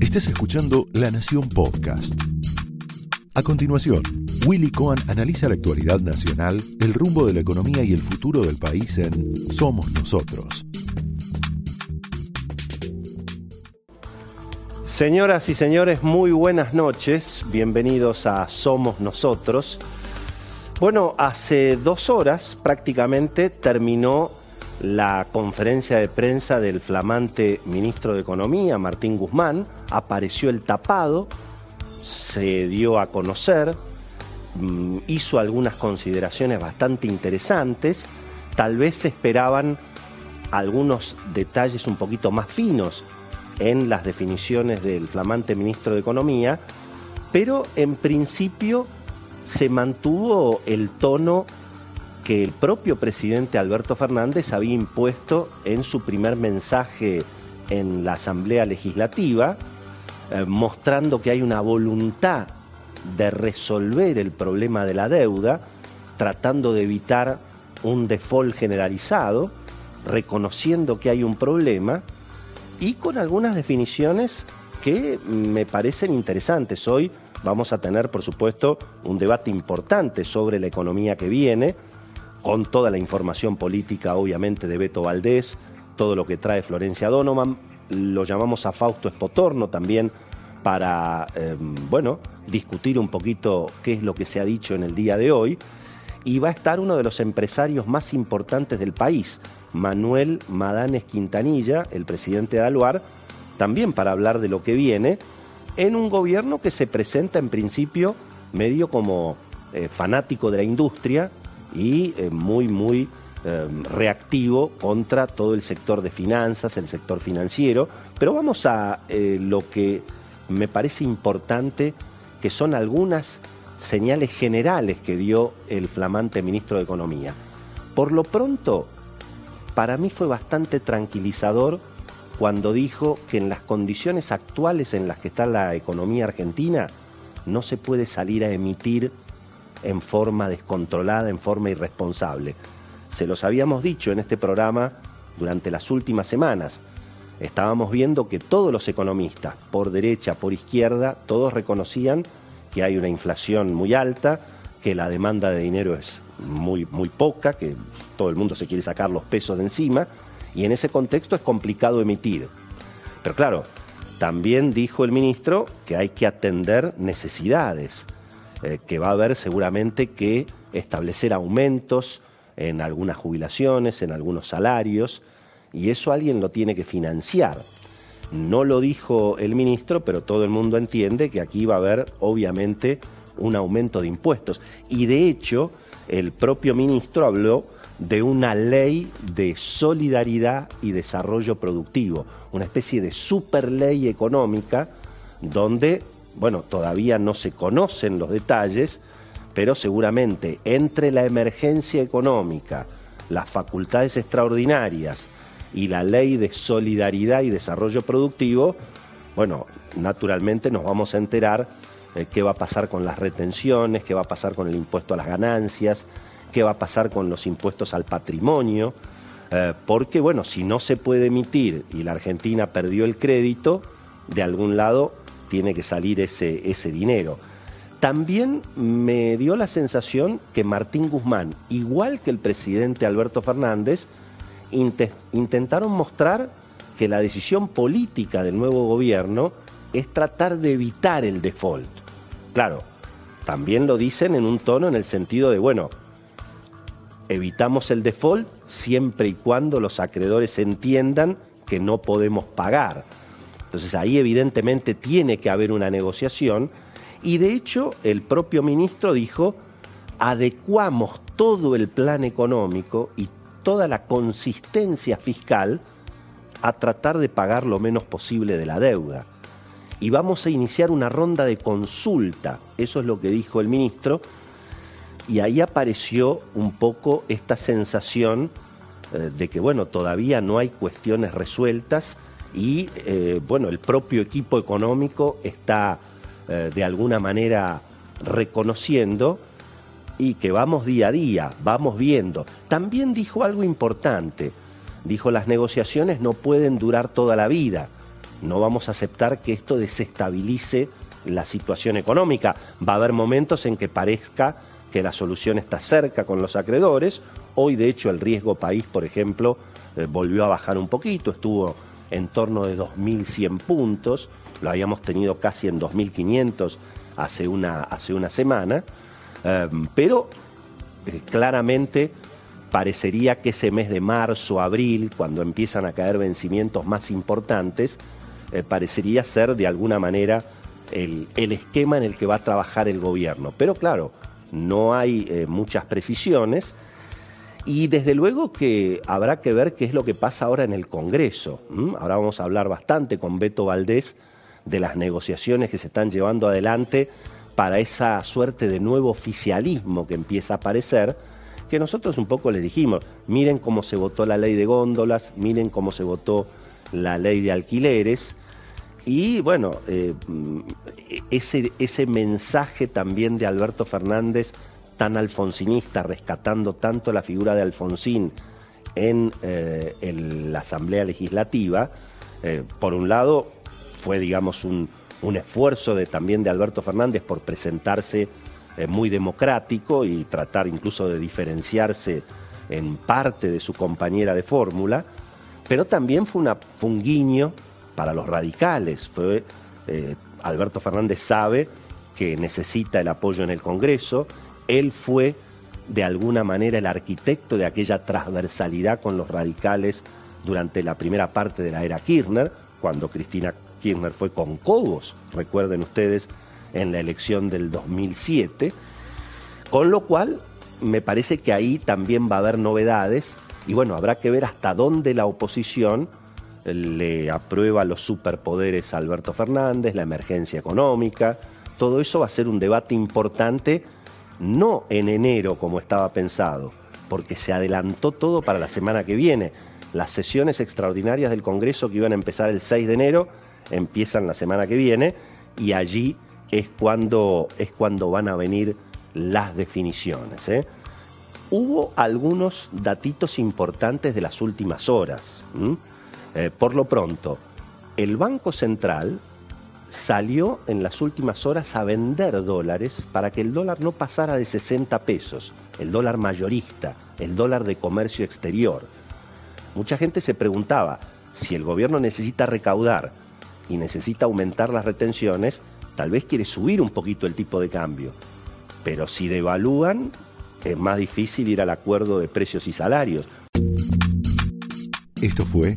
Estás escuchando La Nación Podcast. A continuación, Willy Cohen analiza la actualidad nacional, el rumbo de la economía y el futuro del país en Somos Nosotros. Señoras y señores, muy buenas noches. Bienvenidos a Somos Nosotros. Bueno, hace dos horas prácticamente terminó la conferencia de prensa del flamante ministro de Economía, Martín Guzmán. Apareció el tapado, se dio a conocer, mm, hizo algunas consideraciones bastante interesantes. Tal vez se esperaban algunos detalles un poquito más finos en las definiciones del flamante ministro de Economía, pero en principio se mantuvo el tono que el propio presidente Alberto Fernández había impuesto en su primer mensaje en la Asamblea Legislativa, eh, mostrando que hay una voluntad de resolver el problema de la deuda, tratando de evitar un default generalizado, reconociendo que hay un problema y con algunas definiciones que me parecen interesantes. Hoy vamos a tener, por supuesto, un debate importante sobre la economía que viene, con toda la información política, obviamente, de Beto Valdés, todo lo que trae Florencia Donovan. Lo llamamos a Fausto Espotorno también para, em, bueno, discutir un poquito qué es lo que se ha dicho en el día de hoy. Y va a estar uno de los empresarios más importantes del país, Manuel Madanes Quintanilla, el presidente de Aluar, también para hablar de lo que viene, en un gobierno que se presenta en principio medio como eh, fanático de la industria y eh, muy, muy eh, reactivo contra todo el sector de finanzas, el sector financiero. Pero vamos a lo que me parece importante, que son algunas señales generales que dio el flamante ministro de Economía. Por lo pronto, para mí fue bastante tranquilizador cuando dijo que en las condiciones actuales en las que está la economía argentina no se puede salir a emitir en forma descontrolada, en forma irresponsable. Se los habíamos dicho en este programa durante las últimas semanas. Estábamos viendo que todos los economistas, por derecha, por izquierda, todos reconocían que hay una inflación muy alta, que la demanda de dinero es muy, muy poca, que todo el mundo se quiere sacar los pesos de encima, y en ese contexto es complicado emitir. Pero claro, también dijo el ministro que hay que atender necesidades, eh, que va a haber seguramente que establecer aumentos en algunas jubilaciones, en algunos salarios, y eso alguien lo tiene que financiar. No lo dijo el ministro, pero todo el mundo entiende que aquí va a haber, obviamente, un aumento de impuestos. Y de hecho, el propio ministro habló de una ley de solidaridad y desarrollo productivo, una especie de super ley económica donde, bueno, todavía no se conocen los detalles, pero seguramente entre la emergencia económica, las facultades extraordinarias y la ley de solidaridad y desarrollo productivo, bueno, naturalmente nos vamos a enterar eh, qué va a pasar con las retenciones, qué va a pasar con el impuesto a las ganancias, qué va a pasar con los impuestos al patrimonio, eh, porque bueno, si no se puede emitir y la Argentina perdió el crédito, de algún lado tiene que salir ese, ese dinero. También me dio la sensación que Martín Guzmán, igual que el presidente Alberto Fernández, intentaron mostrar que la decisión política del nuevo gobierno es tratar de evitar el default. Claro, también lo dicen en un tono en el sentido de, bueno, evitamos el default siempre y cuando los acreedores entiendan que no podemos pagar. Entonces ahí evidentemente tiene que haber una negociación y de hecho el propio ministro dijo, adecuamos todo el plan económico y toda la consistencia fiscal a tratar de pagar lo menos posible de la deuda y vamos a iniciar una ronda de consulta. Eso es lo que dijo el ministro. Y ahí apareció un poco esta sensación eh, de que, bueno, todavía no hay cuestiones resueltas y, eh, bueno, el propio equipo económico está eh, de alguna manera reconociendo y que vamos día a día, vamos viendo. También dijo algo importante, dijo las negociaciones no pueden durar toda la vida no vamos a aceptar que esto desestabilice la situación económica. Va a haber momentos en que parezca que la solución está cerca con los acreedores. Hoy, de hecho, el riesgo país, por ejemplo, eh, volvió a bajar un poquito, estuvo en torno de 2.100 puntos, lo habíamos tenido casi en 2.500 hace una, hace una semana, eh, pero eh, claramente parecería que ese mes de marzo, abril, cuando empiezan a caer vencimientos más importantes, parecería ser de alguna manera el, esquema en el que va a trabajar el gobierno. Pero claro, no hay eh, muchas precisiones y desde luego que habrá que ver qué es lo que pasa ahora en el Congreso. Ahora vamos a hablar bastante con Beto Valdés de las negociaciones que se están llevando adelante para esa suerte de nuevo oficialismo que empieza a aparecer, que nosotros un poco les dijimos, miren cómo se votó la ley de góndolas, miren cómo se votó la ley de alquileres, y bueno, eh, ese, ese mensaje también de Alberto Fernández, tan alfonsinista, rescatando tanto la figura de Alfonsín en, eh, la Asamblea Legislativa, eh, por un lado fue, digamos, un, un esfuerzo de, también de Alberto Fernández por presentarse muy democrático y tratar incluso de diferenciarse en parte de su compañera de fórmula, pero también fue, un guiño para los radicales. Eh, Alberto Fernández sabe que necesita el apoyo en el Congreso. Él fue, de alguna manera, el arquitecto de aquella transversalidad con los radicales durante la primera parte de la era Kirchner, cuando Cristina Kirchner fue con Cobos, recuerden ustedes, en la elección del 2007. Con lo cual, me parece que ahí también va a haber novedades y bueno, habrá que ver hasta dónde la oposición le aprueba los superpoderes a Alberto Fernández, la emergencia económica. Todo eso va a ser un debate importante, no en enero como estaba pensado, porque se adelantó todo para la semana que viene. Las sesiones extraordinarias del Congreso que iban a empezar el 6 de enero empiezan la semana que viene y allí es cuando, es cuando van a venir las definiciones. ¿eh? Hubo algunos datitos importantes de las últimas horas. Eh, por lo pronto, el Banco Central salió en las últimas horas a vender dólares para que el dólar no pasara de 60 pesos, el dólar mayorista, el dólar de comercio exterior. Mucha gente se preguntaba, si el gobierno necesita recaudar y necesita aumentar las retenciones, tal vez quiere subir un poquito el tipo de cambio. Pero si devalúan, es más difícil ir al acuerdo de precios y salarios. Esto fue